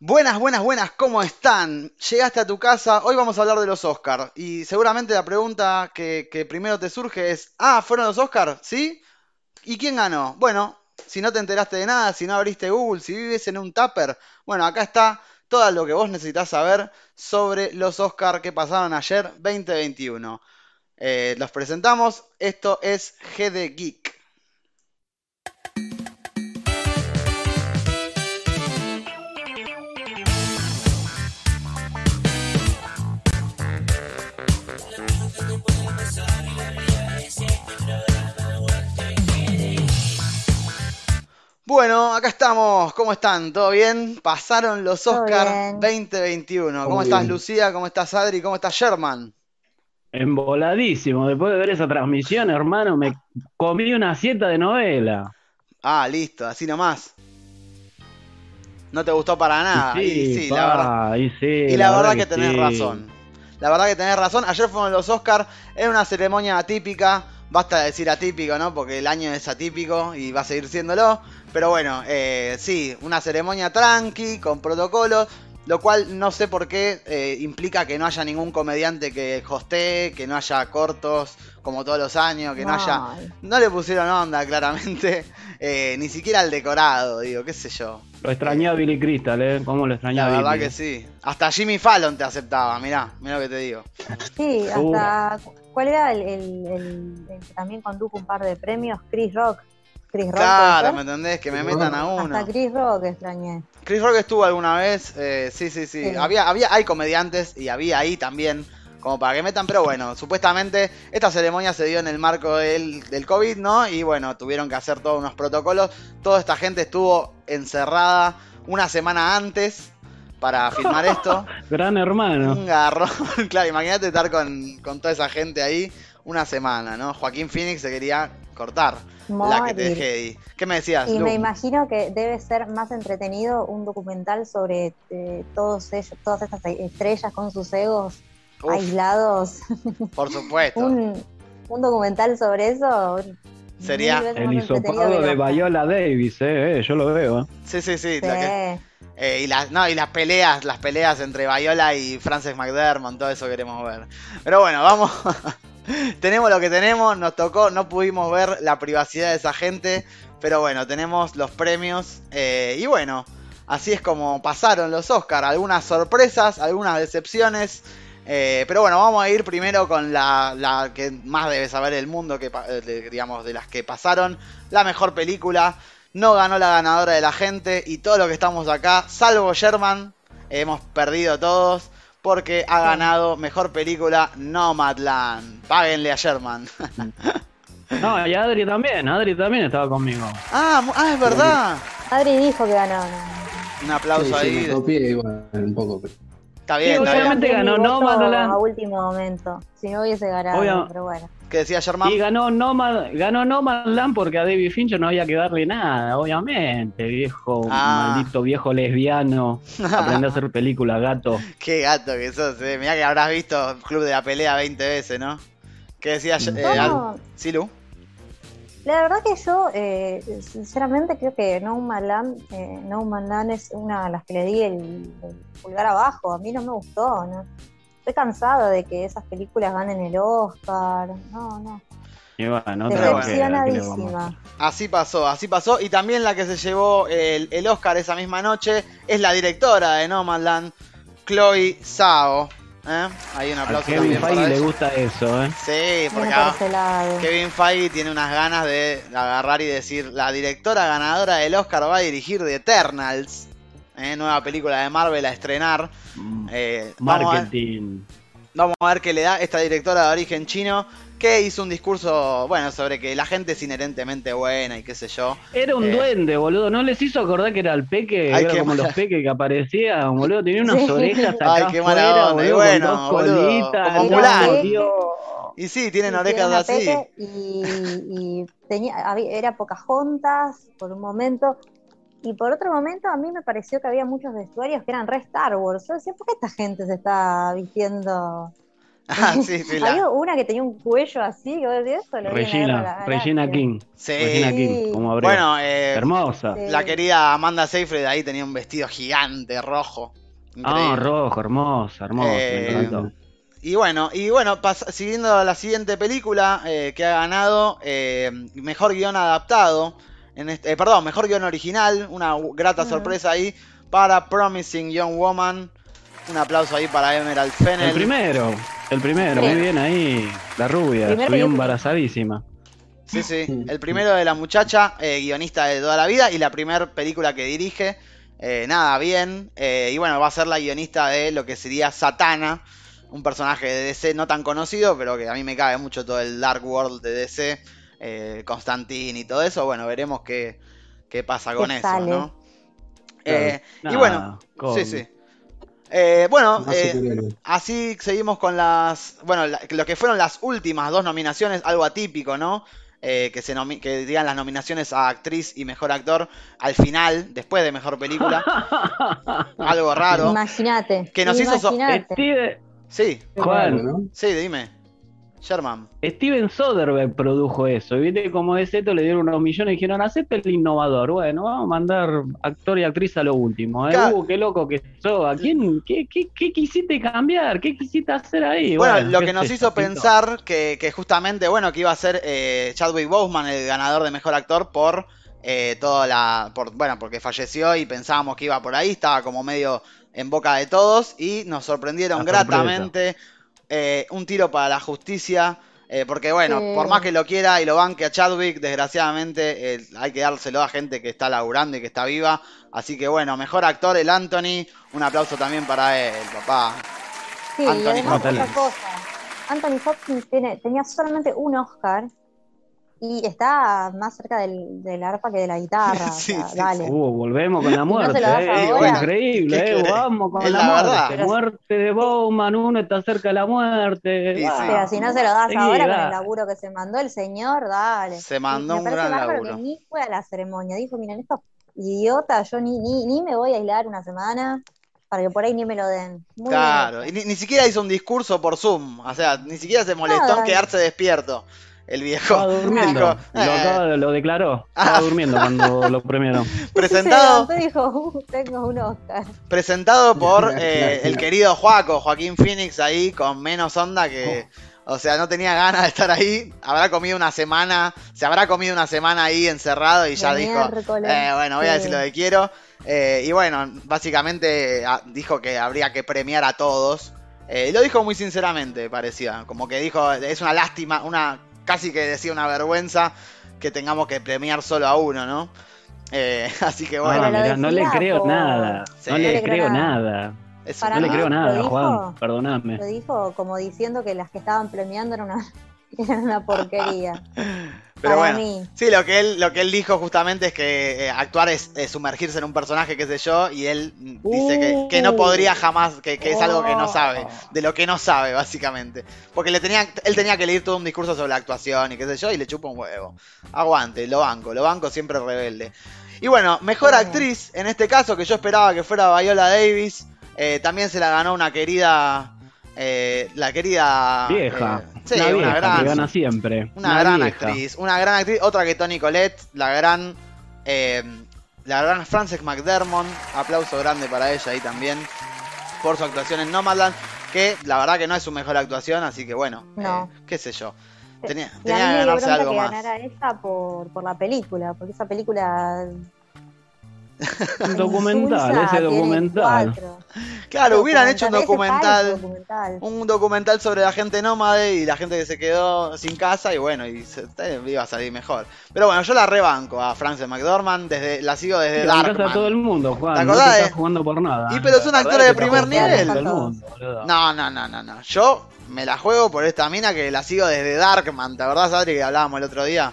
Buenas, buenas, buenas, ¿cómo están? Llegaste a tu casa, hoy vamos a hablar de los Oscars y seguramente la pregunta que, primero te surge es, ah, ¿fueron los Oscars? ¿Sí? ¿Y quién ganó? Bueno, si no te enteraste de nada, si no abriste Google, si vives en un tupper, bueno, acá está todo lo que vos necesitas saber sobre los Oscars que pasaron ayer 2021. Eh, los presentamos, esto es GD Geek. Bueno, acá estamos. ¿Cómo están? ¿Todo bien? Pasaron los Oscars bien. 2021. ¿Cómo Muy estás, bien. Lucía? ¿Cómo estás, Adri? ¿Cómo estás, Sherman? Emboladísimo. Después de ver esa transmisión, hermano, me comí una siesta de novela. Ah, listo, así nomás. ¿No te gustó para nada? Y sí, sí, la verdad. y sí, Y la verdad que que tenés sí. razón. La verdad que tenés razón. Ayer fueron los Oscars. Era una ceremonia atípica. Basta de decir atípico, ¿no? Porque el año es atípico y va a seguir siéndolo. Pero bueno, eh, sí, una ceremonia tranqui, con protocolos. Lo cual no sé por qué eh, implica que no haya ningún comediante que hostee, que no haya cortos como todos los años, que no haya... Ay, No le pusieron onda, claramente. eh, ni siquiera al decorado, digo, qué sé yo. Lo extrañé a Billy Crystal, ¿eh? ¿Cómo lo extrañé La a verdad Billy? que sí. Hasta Jimmy Fallon te aceptaba, mirá, mirá lo que te digo. Sí, Uh. hasta. ¿Cuál era el, el- el- el que también condujo un par de premios? Chris Rock. Chris Rock. Claro, ¿puede ¿me entendés? Que me metan a uno. Hasta Chris Rock extrañé. Chris Rock estuvo alguna vez, eh, sí, sí, sí. Sí. Había, había, hay comediantes y había ahí también, como para que metan, pero bueno, supuestamente esta ceremonia se dio en el marco del, del COVID, ¿no? Y bueno, tuvieron que hacer todos unos protocolos. Toda esta gente estuvo encerrada una semana antes para filmar esto. Gran hermano. Un garrón, claro, imagínate estar con, con toda esa gente ahí una semana, ¿no? Joaquín Phoenix se quería cortar la que te dejé ahí. ¿Qué me decías, Y Lu? me imagino que debe ser más entretenido un documental sobre eh, todos ellos, todas estas estrellas con sus egos Uf, aislados. por supuesto. un, un documental sobre eso. Sería El hisopado de Viola Davis, ¿eh? eh, Yo lo veo, ¿eh? Sí, sí, sí. Sí. la que- eh, y, las, no, y las peleas, las peleas entre Viola y Frances McDermott, todo eso queremos ver. Pero bueno, vamos. tenemos lo que tenemos, nos tocó, no pudimos ver la privacidad de esa gente, pero bueno, tenemos los premios. eh, y bueno, así es como pasaron los Oscars. Algunas sorpresas, algunas decepciones. eh, pero bueno, vamos a ir primero con la, que más debe saber el mundo, que, eh, digamos, de las que pasaron. La mejor película. No ganó la ganadora de la gente y todo lo que estamos acá, salvo Sherman, hemos perdido todos porque ha ganado mejor película Nomadland. Páguenle a Sherman. No, y Adri también, Adri también estaba conmigo. ah, mu- ah, es verdad. Adri dijo que ganó. Un aplauso Sí, sí, ahí. me copié igual un poco. pero- Está Sí, bien, está bien. obviamente También ganó Nomadland. A último momento. Si no hubiese ganado, Obvio. pero bueno. ¿Qué decía Sherman? Y ganó Nomad, ganó Nomadland porque a David Fincher no había que darle nada, obviamente, viejo, Ah. maldito viejo lesbiano. Aprende a hacer películas, gato. Qué gato que sos, eh. Mirá que habrás visto Club de la Pelea 20 veces, ¿no? ¿Qué decía eh, No, Al- Silu? la verdad que yo, eh, sinceramente, creo que No Man Land, eh, no Man Land es una de las que le di el, el pulgar abajo. A mí no me gustó. ¿no? Estoy cansada de que esas películas ganen el Oscar. No, no. Y bueno, a Decepcionadísima. Así pasó, así pasó. Y también la que se llevó el, el Oscar esa misma noche es la directora de Nomadland, Chloe Zhao. ¿eh? Ahí un A aplauso Kevin también para Feige le ella. gusta eso, ¿eh? Sí, porque ah. Kevin Feige tiene unas ganas de agarrar y decir, la directora ganadora del Oscar va a dirigir The Eternals, ¿eh? nueva película de Marvel a estrenar. Eh, vamos, a ver, Marketing. vamos a ver qué le da esta directora de origen chino, que hizo un discurso, bueno, sobre que la gente es inherentemente buena y qué sé yo. Era un Eh. duende, boludo. ¿No les hizo acordar que era el peque? Ay, era como mala- los peques que aparecían, boludo. Tenía unas Sí. orejas acá Ay, qué mala afuera, onda, y bueno, con dos boludo, colitas. como no, Mulan. Y sí, tienen orejas así. Y, y tenía, había- era Pocahontas por un momento. Y por otro momento a mí me pareció que había muchos vestuarios que eran re Star Wars. Yo decía, ¿por qué esta gente se está vistiendo Ah, sí, sí, la- Había una que tenía un cuello así, eso, lo en la Regina, Regina. King. sí. Regina King, como abrió. Bueno, eh, Hermosa. Sí. la querida Amanda Seyfried ahí tenía un vestido gigante, rojo. Ah, rojo, hermosa, hermosa, Eh, me encantó. Y bueno, y bueno, pas- siguiendo a la siguiente película eh, que ha ganado eh, mejor guion adaptado, en este, eh, perdón, mejor guion original, una grata Mm. sorpresa ahí para Promising Young Woman. Un aplauso ahí para Emerald Fennel. El primero, el primero, Sí. muy bien ahí. La rubia, película. embarazadísima. Sí, sí, el primero de la muchacha, eh, guionista de toda la vida y la primera película que dirige. Eh, nada, bien. Eh, y bueno, va a ser la guionista de lo que sería Satana, un personaje de DC no tan conocido, pero que a mí me cabe mucho todo el Dark World de DC, eh, Constantine y todo eso. Bueno, veremos qué, qué pasa con ¿Qué eso, sale? ¿no? Eh, y bueno, con- sí, sí. Eh, bueno, eh. Así seguimos con las. Bueno, la- lo que fueron las últimas dos nominaciones, algo atípico, ¿no? Eh, que se nomi- que digan las nominaciones a actriz y mejor actor al final, después de mejor película. algo raro. Imagínate. Que nos hizo so-. Steve- Sí, ¿no? sí, dime. Sherman. Steven Soderbergh produjo eso. y Viste como es esto, le dieron unos millones y dijeron, acepta el innovador. Bueno, vamos a mandar actor y actriz a lo último. ¿eh? Uh, qué loco que sos. ¿A quién? Qué, qué, qué quisiste cambiar? ¿Qué quisiste hacer ahí? Bueno, lo que nos hizo pensar que, que justamente, bueno, que iba a ser eh, Chadwick Boseman el ganador de mejor actor por eh, toda la. Por, bueno, porque falleció y pensábamos que iba por ahí, estaba como medio en boca de todos y nos sorprendieron gratamente. Eh, un tiro para la justicia. eh, porque bueno, Sí. por más que lo quiera y lo banque a Chadwick, desgraciadamente eh, hay que dárselo a gente que está laburando y que está viva. Así que bueno, mejor actor el Anthony. Un aplauso también para él, papá. Sí, Anthony y además Hopkins. otra cosa. Anthony Hopkins tiene, tenía solamente un Oscar y está más cerca del, del arpa que de la guitarra. Sí, o sea, sí, dale. sí. Uh, volvemos con la no muerte. das eh. Bueno, increíble, ¿qué eh. Vamos con Es la, la muerte. verdad. Muerte de Bowman, uno está cerca de la muerte. Sí, Ah, sí. Pero si no se lo das ahora con el laburo que se mandó el señor, dale. Se mandó un me parece gran laburo. que ni fue a la ceremonia. Dijo, miren, estos idiotas, yo ni, ni, ni me voy a aislar una semana para que por ahí ni me lo den. Muy Claro, y ni, ni siquiera hizo un discurso por Zoom, o sea, ni siquiera se molestó en Nada. quedarse despierto el viejo. Estaba durmiendo. Dijo, Lo, eh, acaba lo declaró. Ah. Estaba durmiendo cuando lo premiaron. presentado, y dijo, uh, tengo un Oscar. presentado por Claro, eh, claro, el claro. querido Joaco, Joaquín Phoenix ahí con menos onda que, o sea, no tenía ganas de estar ahí. Habrá comido una semana, se habrá comido una semana ahí encerrado y ya dijo, eh, bueno, voy a decir lo que quiero. Eh, y bueno, básicamente ah, dijo que habría que premiar a todos. Eh, y lo dijo muy sinceramente, parecía. Como que dijo, es una lástima, una casi que decía una vergüenza que tengamos que premiar solo a uno, ¿no? Eh, así que bueno, Ah, Pero lo mirá, no le creo nada. Sí. No No le creo nada. nada. es para No le creo nada, dijo- Juan. Perdóname. Lo dijo como diciendo que las que estaban premiando eran una, eran una porquería. Pero para bueno, mí. sí, lo que él, lo que él dijo justamente es que eh, actuar es, sumergirse en un personaje, qué sé yo, y él mm, dice que, que no Uh. podría jamás, que, que es algo que no Oh. sabe, de lo que no sabe, básicamente. Porque le tenía, él tenía que leer todo un discurso sobre la actuación y qué sé yo, y le chupa un huevo. Aguante, lo banco, lo banco siempre rebelde. Y bueno, mejor actriz, en este caso, que yo esperaba que fuera Viola Davis, eh, también se la ganó una querida, eh, la querida... Vieja. eh, sí, una una vieja gran... que gana siempre. Una, gran vieja. actriz, una gran actriz, otra que Tony Collette, la gran, eh, la gran Frances McDermott, aplauso grande para ella ahí también, por su actuación en Nomadland, que la verdad que no es su mejor actuación, así que bueno, No. eh, qué sé yo, tenía, tenía que ganarse algo que más. ganara ella por, por la película, porque esa película Un documental, ese documental. Claro, hubieran hecho un documental, documental. un documental sobre la gente nómade y la gente que se quedó sin casa y bueno, y se, iba a salir mejor. Pero bueno, yo la rebanco a Frances McDormand, desde, la sigo desde Darkman. a todo el mundo, Juan. ¿Te no acordás, te eh? estás jugando por nada. Y pero es La actora verdad de te primer nivel. por todo el mundo, boludo. No, no, no, no, no. Yo me la juego por esta mina que la sigo desde Darkman. ¿Te acordás, Adri, que hablábamos el otro día?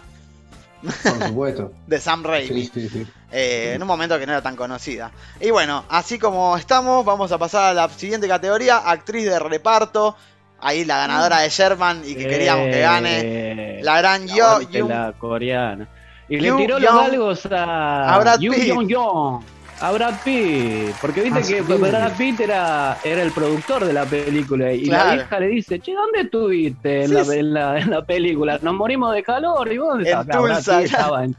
Por supuesto. De Sam Raimi. Sí, sí, sí. Eh, en un momento que no era tan conocida. Y bueno, así como estamos, vamos a pasar a la siguiente categoría: actriz de reparto. Ahí la ganadora de Sherman y que queríamos que gane. Eh, La gran Yo la coreana. Y Yu le tiró los galgos a, a Brad Pitt. A Brad Pitt. Porque viste que. Brad Pitt era, era el productor de la película. Y Claro. la vieja le dice, che, ¿dónde estuviste en, Sí, la, sí. en, la, en la película? Nos morimos de calor. ¿Y vos dónde estabas? Brad Pitt claro. estaba, en-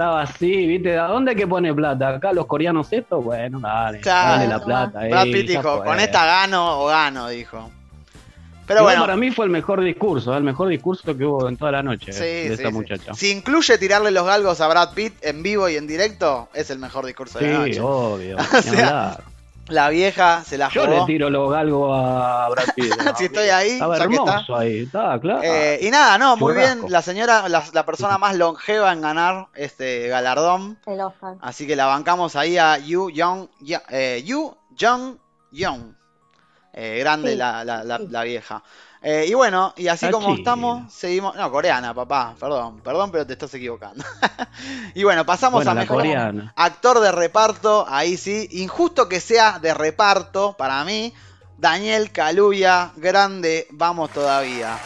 estaba así, ¿viste? ¿A dónde hay que pone plata? ¿Acá los coreanos esto? Bueno, dale, Claro. dale la plata. Brad Pitt dijo, con esta gano o gano, dijo. Pero Igual bueno, para mí fue el mejor discurso, ¿eh? el mejor discurso que hubo en toda la noche sí, de sí, esta sí. muchacha. si incluye tirarle los galgos a Brad Pitt en vivo y en directo, es el mejor discurso de la Sí, noche. obvio. O sea. La vieja se la Yo le jugó. tiro los galgos a Brad Pitt. ¿no? Si estoy ahí, Estaba ya que está. hermoso ahí, claro. Eh, y nada, no, muy Churrasco. bien. La señora, la, la persona más longeva en ganar este galardón. El Oscar. Así que la bancamos ahí a Yu Young, Ya- eh, Yu Jung Young. Eh, grande Sí, la, la- la- sí. la vieja. Eh, y bueno, y así como estamos, seguimos. No, coreana, papá. Perdón, perdón, pero te estás equivocando. y bueno, pasamos bueno, a mejor coreana. actor de reparto. Ahí sí, injusto que sea de reparto para mí. Daniel Kaluuya, grande, vamos todavía.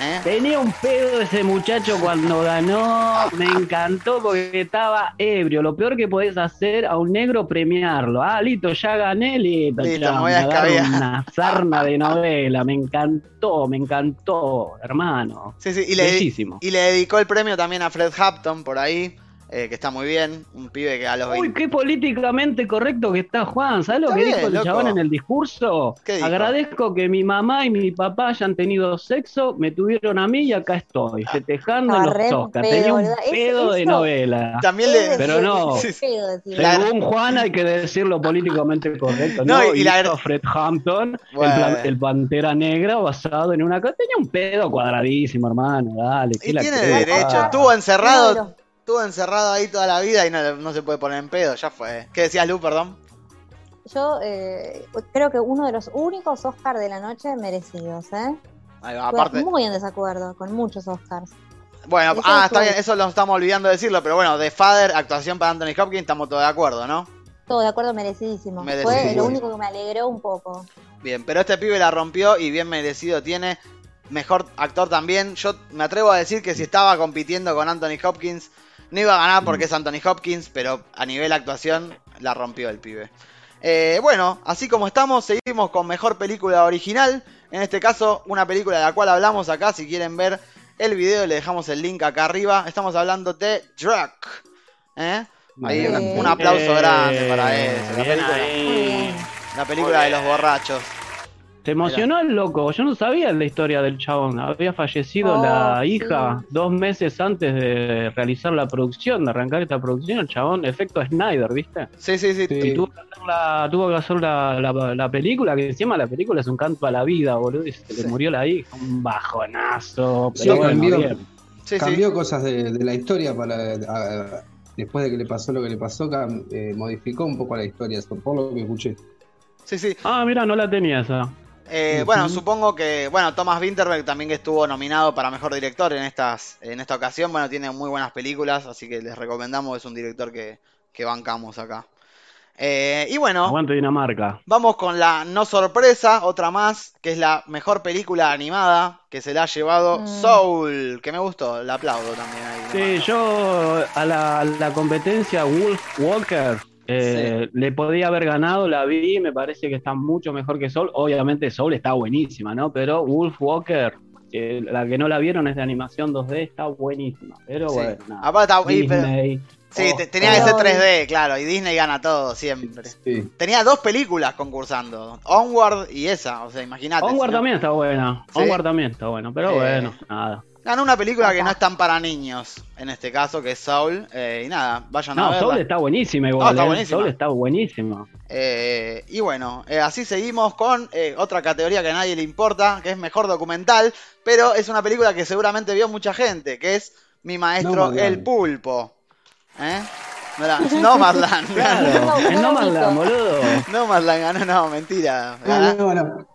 ¿Eh? Tenía un pedo ese muchacho cuando ganó, me encantó porque estaba ebrio. Lo peor que podés hacer a un negro premiarlo. Ah, listo, ya gané, listo. Listo, me voy a una sarna de novela, me encantó, me encantó, hermano. Sí, sí, y le, Bellísimo. y le dedicó el premio también a Fred Hampton por ahí, eh, que está muy bien. Un pibe que a los Uy, 20. qué políticamente correcto que está Juan. ¿Sabes lo Está que bien, dijo el loco. chabón en el discurso? ¿Qué dijo? Agradezco que mi mamá y mi papá hayan tenido sexo, me tuvieron a mí y acá estoy, festejando en re los Oscars. Tenía un pedo de eso- novela. También le. Pero no. Sí, sí. Según Juan hay que decirlo políticamente correcto. No, No, y la- Hizo Fred Hampton, el, Bueno. plan- el Pantera Negra basado en una... Tenía un pedo cuadradísimo, hermano, dale. ¿qué Y tiene derecho. Ah. Estuvo encerrado. Estuvo encerrado ahí toda la vida y no, no se puede poner en pedo. Ya fue. ¿Qué decías, Lu, perdón? Yo eh, creo que uno de los únicos Oscars de la noche merecidos, ¿eh? Ahí va, aparte. muy en desacuerdo con muchos Oscars. Bueno, Eso ah, está bien, eso lo estamos olvidando decirlo, pero bueno, de Father, actuación para Anthony Hopkins, estamos todos de acuerdo, ¿no? Todo de acuerdo, merecidísimo. Fue Merecidísimo. lo único que me alegró un poco. Bien, pero este pibe la rompió y bien merecido tiene. Mejor actor también. Yo me atrevo a decir que si estaba compitiendo con Anthony Hopkins, no iba a ganar porque es Anthony Hopkins, pero a nivel actuación la rompió el pibe. Eh, bueno, así como estamos, seguimos con mejor película original. En este caso, una película de la cual hablamos acá. Si quieren ver el video, le dejamos el link acá arriba. Estamos hablando de Druck. ¿Eh? Ahí un, aplauso Eh, grande para eso. La película, la película de los borrachos. Se emocionó el loco. Yo no sabía la historia del chabón. Había fallecido Oh, la sí. hija dos meses antes de realizar la producción, de arrancar esta producción. El chabón, efecto Snyder, ¿viste? Sí, sí, sí. Y tuvo que hacer la, tuvo que hacer la, la- la película, que encima la película es un canto a la vida, boludo. Y se Sí. le murió la hija. Un bajonazo. Sí, Pero bueno, cambió. bien. Sí, sí. Cambió cosas de, de la historia para a- después de que le pasó lo que le pasó, cam- eh, modificó un poco la historia, por lo que escuché. Sí, sí. Ah, mira, no la tenía esa. Eh. Bueno, supongo que, bueno, Thomas Winterberg también que estuvo nominado para mejor director en estas, en esta ocasión. Bueno, tiene muy buenas películas, así que les recomendamos. Es un director que, que bancamos acá. Eh, y bueno, Aguante Dinamarca. vamos con la no sorpresa, otra más, que es la mejor película animada que se la ha llevado Mm. Soul, que me gustó, la aplaudo también ahí. Sí, yo a la, a la competencia Wolf Walker eh, le podía haber ganado, la vi, me parece que está mucho mejor que Soul. Obviamente Soul está buenísima, ¿no? Pero Wolf Walker, que la que no la vieron es de animación 2D, está buenísima. Pero Sí. bueno, nada. Aparte está- y, pero- Disney. sí, Oh, te- tenía que ser oh. 3D, claro, y Disney gana todo siempre. Sí. Tenía dos películas concursando, Onward y esa, o sea, imagínate. Onward también está buena. ¿Sí? Onward también está bueno, pero Eh, bueno, nada. Ganó una película que no es tan para niños, en este caso, que es Soul. eh, y nada, vayan a No, verla. Soul está buenísima igual. No, está eh. buenísima. Soul está buenísima. Eh, y bueno, eh, así seguimos con otra categoría que a nadie le importa, que es mejor documental, pero es una película que seguramente vio mucha gente, que es Mi Maestro. El Pulpo. ¿Eh? No, la- Nomadland. Claro, No, no ubico. boludo. Nomadland ganó, no, mentira. No, Ganó- no, no.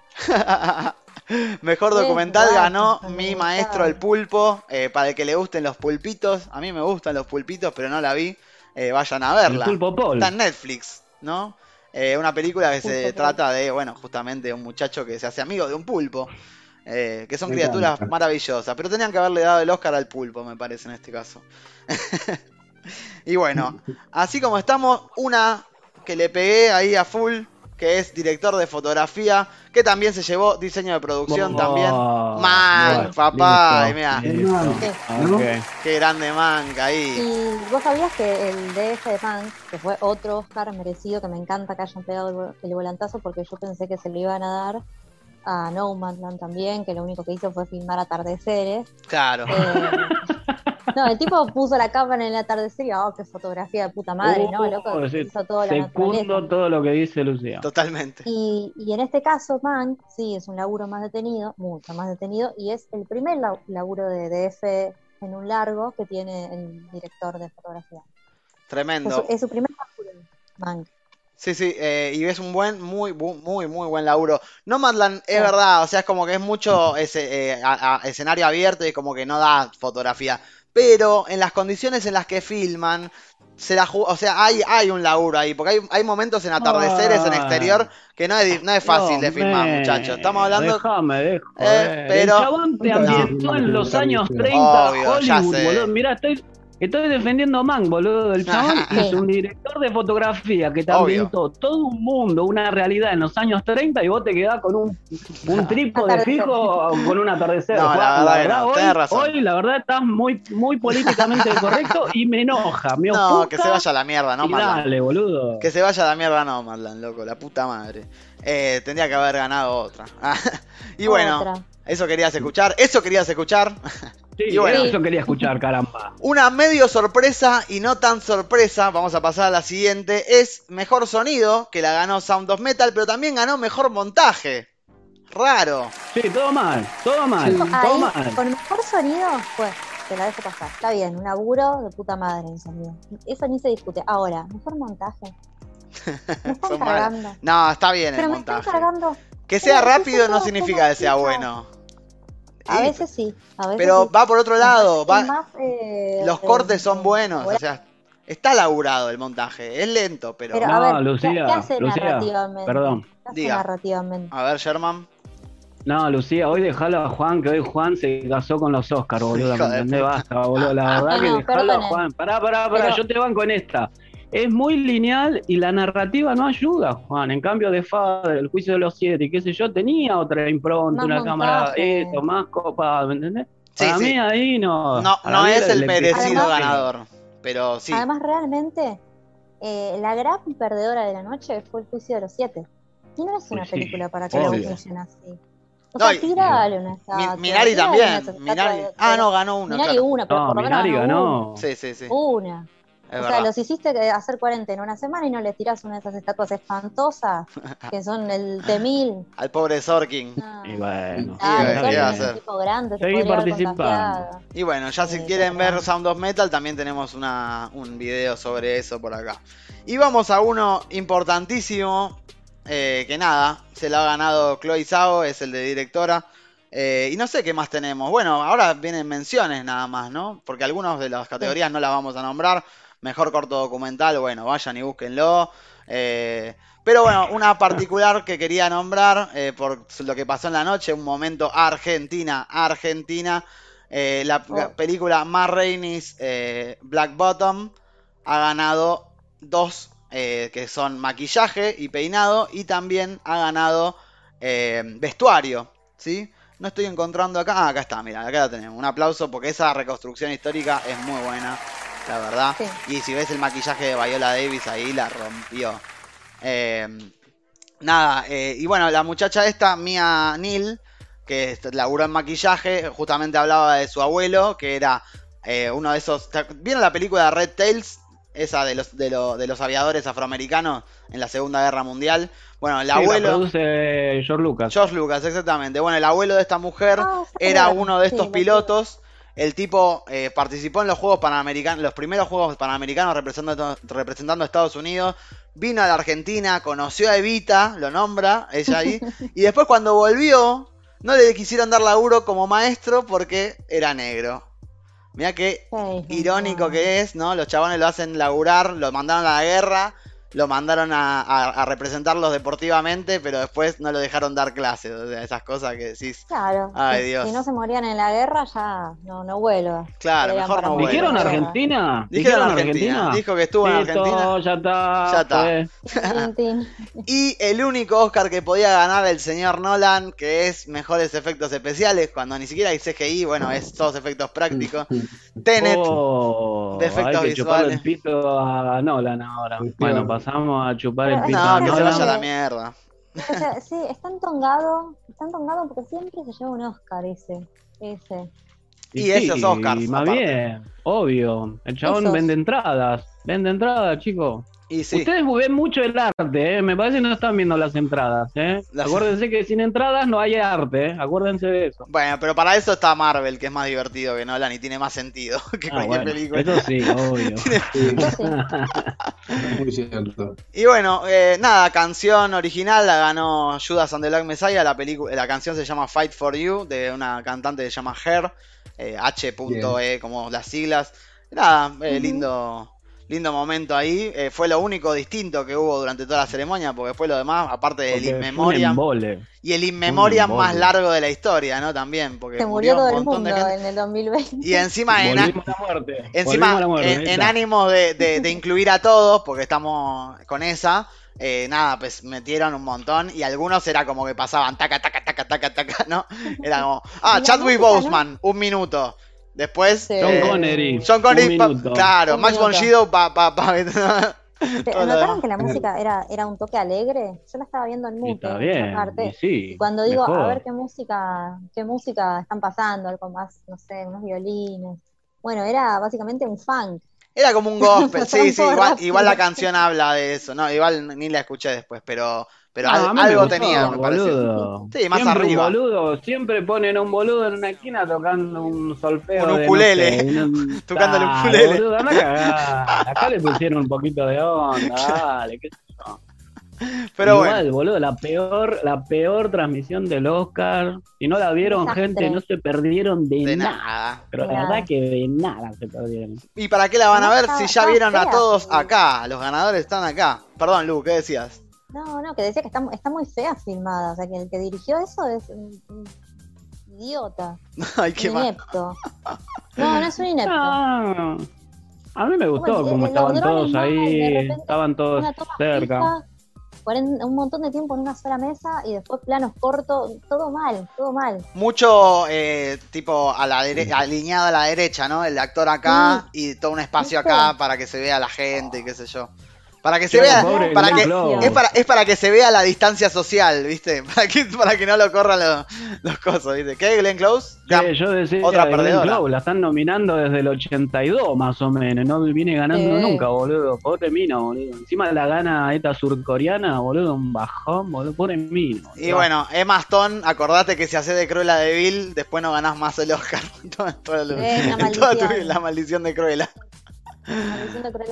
Mejor documental ganó Mi Maestro el Pulpo. eh, para el que le gusten los pulpitos. A mí me gustan los pulpitos, pero no la vi. Eh, vayan a El verla. pulpo Paul. Está en Netflix, ¿no? Eh, una película que se Pulpo trata de, bueno, justamente de un muchacho que se hace amigo de un pulpo. eh, que son Me criaturas encanta. maravillosas. Pero tenían que haberle dado el Oscar al pulpo, me parece, en este caso. y bueno, así como estamos, una que le pegué ahí a full, que es director de fotografía, que también se llevó diseño de producción Oh, también. Man, bueno, papá, listo, y mirá. listo. ¿No? Ok. Qué grande manga ahí. Y vos sabías que el DF de Mank, que fue otro Oscar merecido, que me encanta que hayan pegado el volantazo, porque yo pensé que se lo iban a dar a No Man's Land también, que lo único que hizo fue filmar atardeceres. Claro. Eh, no, el tipo puso la cámara en el atardecer y, oh, qué fotografía de puta madre, ¿no? Uh, Loco, sí, hizo naturaleza. Secundo todo lo que dice Lucía. Totalmente. Y, y en este caso, Mank, sí, es un laburo más detenido, mucho más detenido, y es el primer laburo de DF en un largo que tiene el director de fotografía. Es Tremendo. su, es su primer laburo, Mank. Sí, sí, eh, y es un buen, muy, bu- muy, muy buen laburo. Nomadland es Sí. verdad, o sea, es como que es mucho ese, eh, a- a- escenario abierto y como que no da fotografía. Pero en las condiciones en las que filman, se la ju- o sea, hay, hay un laburo ahí, porque hay, hay momentos en atardeceres en Ah. exterior que no es, no es fácil de filmar, me- muchachos. Estamos hablando. Déjame, dejo. Eh, pero- El chabón te No, ambientó no, en los años no, 30 Obvio, ya Hollywood, sé. boludo. Mirá, estoy, estoy defendiendo a Mank, boludo. El chabón es un director de fotografía que te ambientó todo un mundo, una realidad en los años 30 y vos te quedás con un, un trípode fijo con un atardecer. No, la verdad no, hoy, tenés razón. hoy la verdad estás muy, muy políticamente correcto y me enoja, me No, que se vaya a la mierda, y Nomadland. dale, boludo. Que se vaya a la mierda Nomadland, loco, la puta madre. Eh, tendría que haber ganado otra. y bueno, Otra. eso querías escuchar, eso querías escuchar. Sí, y bueno. eso quería escuchar, caramba. Una medio sorpresa y no tan sorpresa, vamos a pasar a la siguiente, es Mejor Sonido, que la ganó Sound of Metal, pero también ganó Mejor Montaje. Raro. Sí, todo mal, todo mal, Sí. todo Ahí, mal. con mejor sonido, pues, te la dejo pasar. Está bien, un laburo de puta madre el sonido. Eso ni se discute. Ahora, mejor montaje. Me están cargando. No, está bien Pero el me están montaje. cargando. Que sea Pero rápido no significa que sea bueno. A veces sí, a veces pero sí. va por otro lado, va, más, eh, los eh, cortes son eh, buenos, o sea, está laburado el montaje, es lento, pero... Pero No, a ver, ¿qué- Lucía, ¿qué, hace Lucía, narrativamente? perdón. ¿Qué hace Diga. narrativamente? A ver, Sherman. No, Lucía, hoy dejalo a Juan, que hoy Juan se casó con los Oscars, boludo. ¿Me de entendés? Basta, boludo. La verdad que No, dejalo a perdone. Juan. Pará, pará, pará, Pero- yo te banco en esta. Es muy lineal y la narrativa no ayuda, Juan. En cambio de Father, el juicio de los siete y qué sé yo, tenía otra impronta, Más una montaje. cámara, esto, más copa, ¿me entendés? Sí, Para sí. mí ahí no. No, no mí es el merecido Además- ganador, pero sí. Además, realmente, eh, la gran perdedora de la noche fue el juicio de los siete. Y no es una sí, película para que lo obvio. humillen así. O No, sea, una estatua. Minari también. una Minari... Ah, no, ganó uno. Minari claro. una, pero No, por lo menos Minari ganó ganó. Sí, sí, sí. una. Es o verdad. sea, los hiciste hacer 40 en una semana y no les tirás una de esas estatuas espantosas que son el T-1000. Al pobre Sorkin. Ah, Y bueno. Ah, ah, podría haber participando. Y bueno, ya si Sí, quieren ver. Sound of Metal, también tenemos una, un video sobre eso por acá. Y vamos a uno importantísimo, eh, que nada, se lo ha ganado Chloe Zhao, es el de directora. Eh, y no sé qué más tenemos. Bueno, ahora vienen menciones nada más, ¿no? Porque algunas de las categorías no las vamos a nombrar. Mejor corto documental, bueno, vayan y búsquenlo. Eh, pero bueno, una particular que quería nombrar eh, por lo que pasó en la noche, un momento Argentina, Argentina. Eh, la Oh. película Ma Rainey's eh, Black Bottom ha ganado dos eh, que son maquillaje y peinado y también ha ganado eh, vestuario, ¿sí? No estoy encontrando acá. Ah, acá está, mira, acá la tenemos. Un aplauso porque esa reconstrucción histórica es muy buena, la verdad. Sí. Y si ves el maquillaje de Viola Davis ahí, la rompió. Eh, nada, eh, y bueno, la muchacha esta, Mia Neal, que laburó en maquillaje, justamente hablaba de su abuelo, que era eh, uno de esos... ¿te ac- ¿Vieron la película de Red Tails? Esa de los, de, lo- de los aviadores afroamericanos en la Segunda Guerra Mundial. Bueno, el Sí, la abuelo... produce George Lucas. George Lucas, exactamente. Bueno, el abuelo de esta mujer Ah, era uno de estos lo pilotos. El tipo eh, participó en los Juegos Panamericanos, los primeros Juegos Panamericanos representando, representando a Estados Unidos. Vino a la Argentina, conoció a Evita, lo nombra, ella ahí. y después cuando volvió, no le quisieron dar laburo como maestro porque era negro. Mirá qué irónico que es, ¿no? Los chabones lo hacen laburar, lo mandaron a la guerra lo mandaron a, a- a representarlos deportivamente, pero después no lo dejaron dar clases. O sea, esas cosas que decís. Claro. Ay, si, Dios. si no se morían en la guerra, ya no, no vuelo. Claro, mejor no morir. ¿Dijeron. Argentina? Dijeron Argentina. Dijo que estuvo en Argentina. ya está. Ya está. Y el único Oscar que podía ganar el señor Nolan, que es mejores efectos especiales, cuando ni siquiera hay CGI, bueno, es todos efectos prácticos. Tenet, Oh, de efectos hay que visuales. el pito a Nolan ahora. Bueno, sí. Pasamos a chupar el pito no, que se vaya a la mierda. O sea, sí, están tongado, están tongado porque siempre se lleva un Oscar ese. Ese. Y esos Oscars, y más aparte. bien, obvio. El chabón Esos. vende entradas. Vende entradas, chicos. Y sí, Ustedes ven mucho el arte, ¿eh? me parece que no están viendo las entradas. ¿eh? Las- Acuérdense que sin entradas no hay arte, ¿eh? acuérdense de eso. bueno, pero para eso está Marvel, que es más divertido que Nolan y tiene más sentido que Ah, cualquier bueno, película. Eso sí, obvio. Sí. muy cierto. Y bueno, eh, nada, canción original la ganó Judas and the Black Messiah. La, película, la canción se llama Fight for You, de una cantante que se llama Her, eh, H.E, como las siglas. Nada, eh, lindo, lindo momento ahí. Eh, fue lo único distinto que hubo durante toda la ceremonia, porque fue lo demás, aparte del Porque In fue un Memoriam. embole. Y el In Memoriam embole. más largo de la historia, ¿no? También, porque Se murió todo un el montón mundo de gente. en el 2020. Y encima en, a muerte. Volvimos Encima, a la muerte, en, ánimos de, de- de incluir a todos, porque estamos con esa, eh, nada, pues metieron un montón y algunos era como que pasaban taca, taca, taca, taca, taca, ¿no? Era como, ah, Chadwick. Boseman, un minuto. Después, Sí. John eh, Connery. John Connery, claro, Un Max von minuto. Sydow, pa, pa, pa, ¿Te- todo lo ¿Notaron que la música era, era un toque alegre? Yo la estaba viendo en mute. está en bien. esa parte. y sí, cuando digo, mejor. a ver qué música, qué música están pasando, algo más, no sé, unos violines. Bueno, era básicamente un funk. Era como un gospel, sí, sí, igual la canción habla de eso, no, igual ni la escuché después, pero, pero No, al- a mí me algo gustó, tenía, me pareció. boludo. Sí, más Siempre arriba. Un boludo, siempre ponen a un boludo en una esquina tocando un solfeo. Un ukulele. No sé, un- Tocando el Dale, ukulele. boludo. Acá le pusieron un poquito de onda, dale, qué sé yo. Pero Igual, bueno, boludo, la peor, la peor transmisión del Oscar. Si no la vieron, gente, no se perdieron de, de nada. nada. Pero De la nada. verdad que de nada se perdieron. ¿Y para qué la van a ver si ya vieron a todos acá? Los ganadores están acá. Perdón, Lu, ¿qué decías? No, no, que decía que está, está muy fea filmada. O sea, que el que dirigió eso es un, un idiota, Ay, qué mal. inepto. No, no es un inepto. A mí me gustó Bueno, como estaban todos ahí, repente, estaban todos cerca. fija, un montón de tiempo en una sola mesa y después planos cortos, todo mal, todo mal. Mucho eh, tipo a la dere- alineado a la derecha, ¿no? El actor acá y todo un espacio ¿Viste? acá para que se vea la gente y qué sé yo. Para que se Claro, vea, pobre para que, es para, es para que se vea la distancia social, ¿viste? Para que, para que no lo corran los, los cosos, ¿viste? ¿Qué, Glenn Close? Sí, yo decía, otra Glenn. Close, la están nominando desde el 82 más o menos, no viene ganando nunca, boludo, pobre Mino, boludo. Encima la gana esta surcoreana, boludo, un bajón, boludo, pobre Mino. Y bueno, Emma Stone, acordate que si haces de Cruella de después no ganás más el Oscar. Toda en toda tu- maldición. la maldición de Cruella.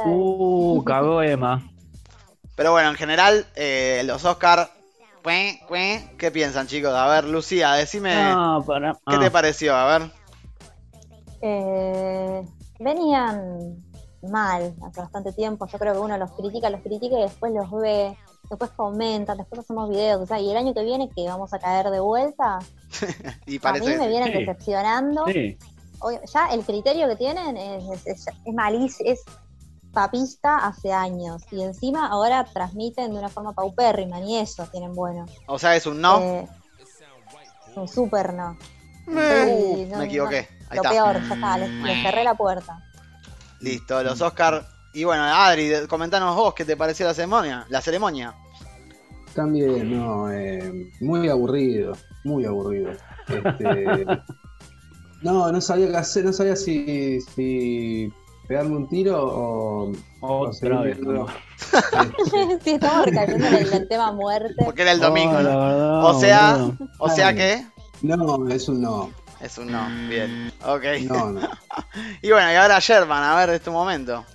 Uh, cagó Emma. Pero bueno, en general, eh, los Oscar. ¿Qué piensan, chicos? A ver, Lucía, decime. No, para, ¿Qué ah. te pareció? A ver. Eh, venían mal hace bastante tiempo. Yo creo que uno los critica, los critica y después los ve, después comentan, después hacemos videos. O sea, y el año que viene que vamos a caer de vuelta, Y a mí me vienen Sí. decepcionando. Sí, ya el criterio que tienen es, es, es, es malísimo, es papista hace años. Y encima ahora transmiten de una forma paupérrima, ni eso tienen bueno. O sea, es un no. Eh, un súper no. Uh, Sí, no, me equivoqué. Ahí Lo está. peor, ya está, les, les cerré la puerta. Listo, los Oscar. Y bueno, Adri, comentanos vos qué te pareció la ceremonia. La ceremonia. También, no, eh, muy aburrido, muy aburrido. Este, no, no sabía qué hacer, no sabía si, si pegarme un tiro o, otra vez. ¿no? Este, sí, estamos recayendo en el, tema muerte. Porque era el domingo. Oh, la verdad, O sea-. O sea que. no, es un no. Es un no. Bien. Ok. No, no. Y bueno, y ahora Sherman, a ver, es tu momento.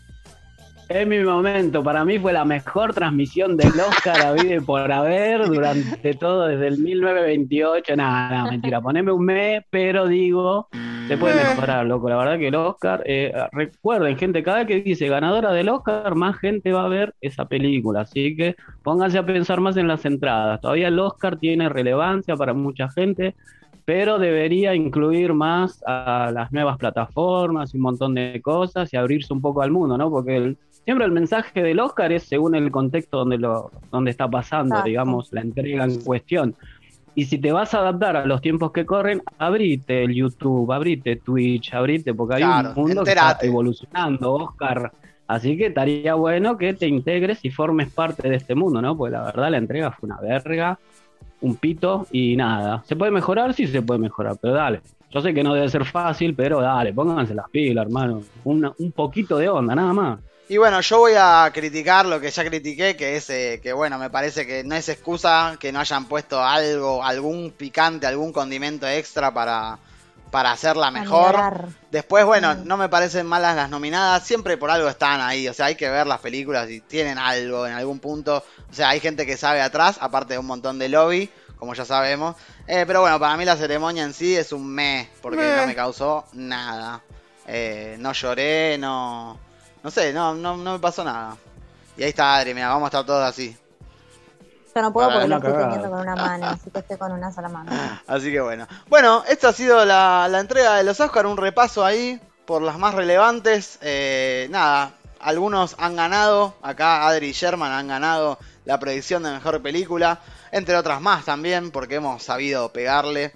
Es mi momento. Para mí fue la mejor transmisión del Oscar a vida y por haber durante todo, desde el 1928. Nada, nada, mentira. Poneme un mes, pero digo, se puede mejorar, loco. La verdad que el Oscar, eh, recuerden, gente, cada vez que dice ganadora del Oscar, más gente va a ver esa película. Así que pónganse a pensar más en las entradas. Todavía el Oscar tiene relevancia para mucha gente pero debería incluir más a las nuevas plataformas y un montón de cosas y abrirse un poco al mundo, ¿no? Porque el, siempre el mensaje del Oscar es según el contexto donde, lo, donde está pasando, digamos, la entrega en cuestión. Y si te vas a adaptar a los tiempos que corren, abrite el YouTube, abrite Twitch, abrite, porque hay un mundo que está evolucionando, Oscar. Así que estaría bueno que te integres y formes parte de este mundo, ¿no? Porque la verdad la entrega fue una verga un pito y nada. ¿Se puede mejorar? Sí, se puede mejorar, pero dale. Yo sé que no debe ser fácil, pero dale, pónganse las pilas, hermano. un poquito de onda, nada más. Y bueno, yo voy a criticar lo que ya critiqué, que es eh, que bueno, me parece que no es excusa que no hayan puesto algo, algún picante, algún condimento extra para, para hacerla mejor. Después, bueno, mm. no me parecen malas las nominadas, siempre por algo están ahí, o sea, hay que ver las películas y tienen algo en algún punto. O sea, hay gente que sabe atrás, aparte de un montón de lobby, como ya sabemos. Eh, pero bueno, para mí la ceremonia en sí es un mes, porque no me causó nada. Eh, no lloré, no... No sé, no, no, no me pasó nada. Y ahí está Adri, mira, vamos a estar todos así. Yo no puedo porque lo estoy teniendo con una mano, así que estoy con una sola mano. Así que bueno. Bueno, esta ha sido la, entrega de los Oscar, un repaso ahí por las más relevantes. Eh, nada, algunos han ganado, acá Adri y Sherman han ganado la predicción de mejor película, entre otras más también, porque hemos sabido pegarle.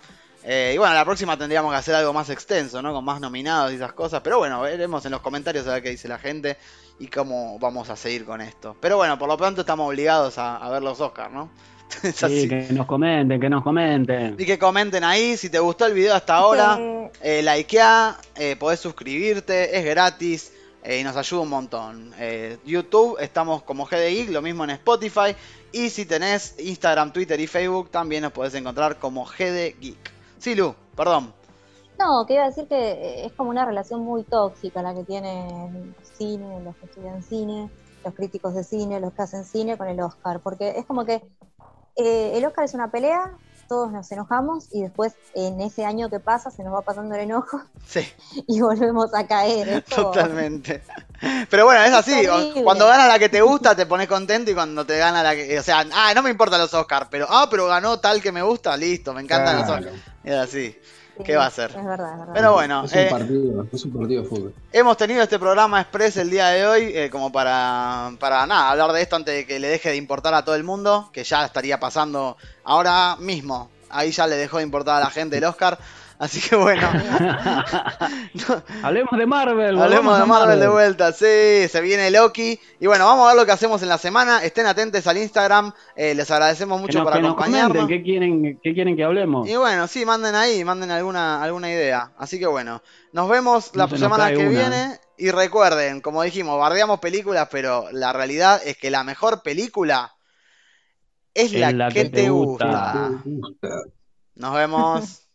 Eh, y bueno, la próxima tendríamos que hacer algo más extenso, ¿no? Con más nominados y esas cosas. Pero bueno, veremos en los comentarios a ver qué dice la gente y cómo vamos a seguir con esto. Pero bueno, por lo pronto estamos obligados a, ver los Oscars, ¿no? sí, que nos comenten, que nos comenten. Y que comenten ahí, si te gustó el video hasta ahora, eh, likea, eh, podés suscribirte, es gratis eh, y nos ayuda un montón. Eh, YouTube estamos como GD lo mismo en Spotify. Y si tenés Instagram, Twitter y Facebook, también nos podés encontrar como GD Geek. Sí, Lu, perdón. No, que iba a decir que es como una relación muy tóxica la que tiene el cine, los que estudian cine, los críticos de cine, los que hacen cine con el Oscar, porque es como que eh, el Oscar es una pelea, todos nos enojamos y después en ese año que pasa se nos va pasando el enojo sí. y volvemos a caer. Totalmente. Pero bueno, es así, cuando gana la que te gusta te pones contento y cuando te gana la que... O sea, ah, no me importan los Oscars, pero, ah, pero ganó tal que me gusta, listo, me encantan los Oscars. Es así. ¿Qué va a hacer? Es verdad, es verdad. Pero bueno, es un, eh, partido, es un partido de fútbol. Hemos tenido este programa express el día de hoy eh, como para, para nada, hablar de esto antes de que le deje de importar a todo el mundo, que ya estaría pasando ahora mismo. Ahí ya le dejó de importar a la gente el Oscar. Así que bueno. Hablemos de Marvel. Hablemos de Marvel, de vuelta. Sí, se viene Loki. Y bueno, vamos a ver lo que hacemos en la semana. Estén atentos al Instagram. Eh, les agradecemos mucho por acompañarnos. ¿qué quieren, ¿Qué quieren que hablemos? Y bueno, sí, manden ahí, manden alguna, alguna idea. Así que bueno, nos vemos la semana que viene. Y recuerden, como dijimos, bardeamos películas, pero la realidad es que la mejor película es, la, que, te, gusta. Nos vemos.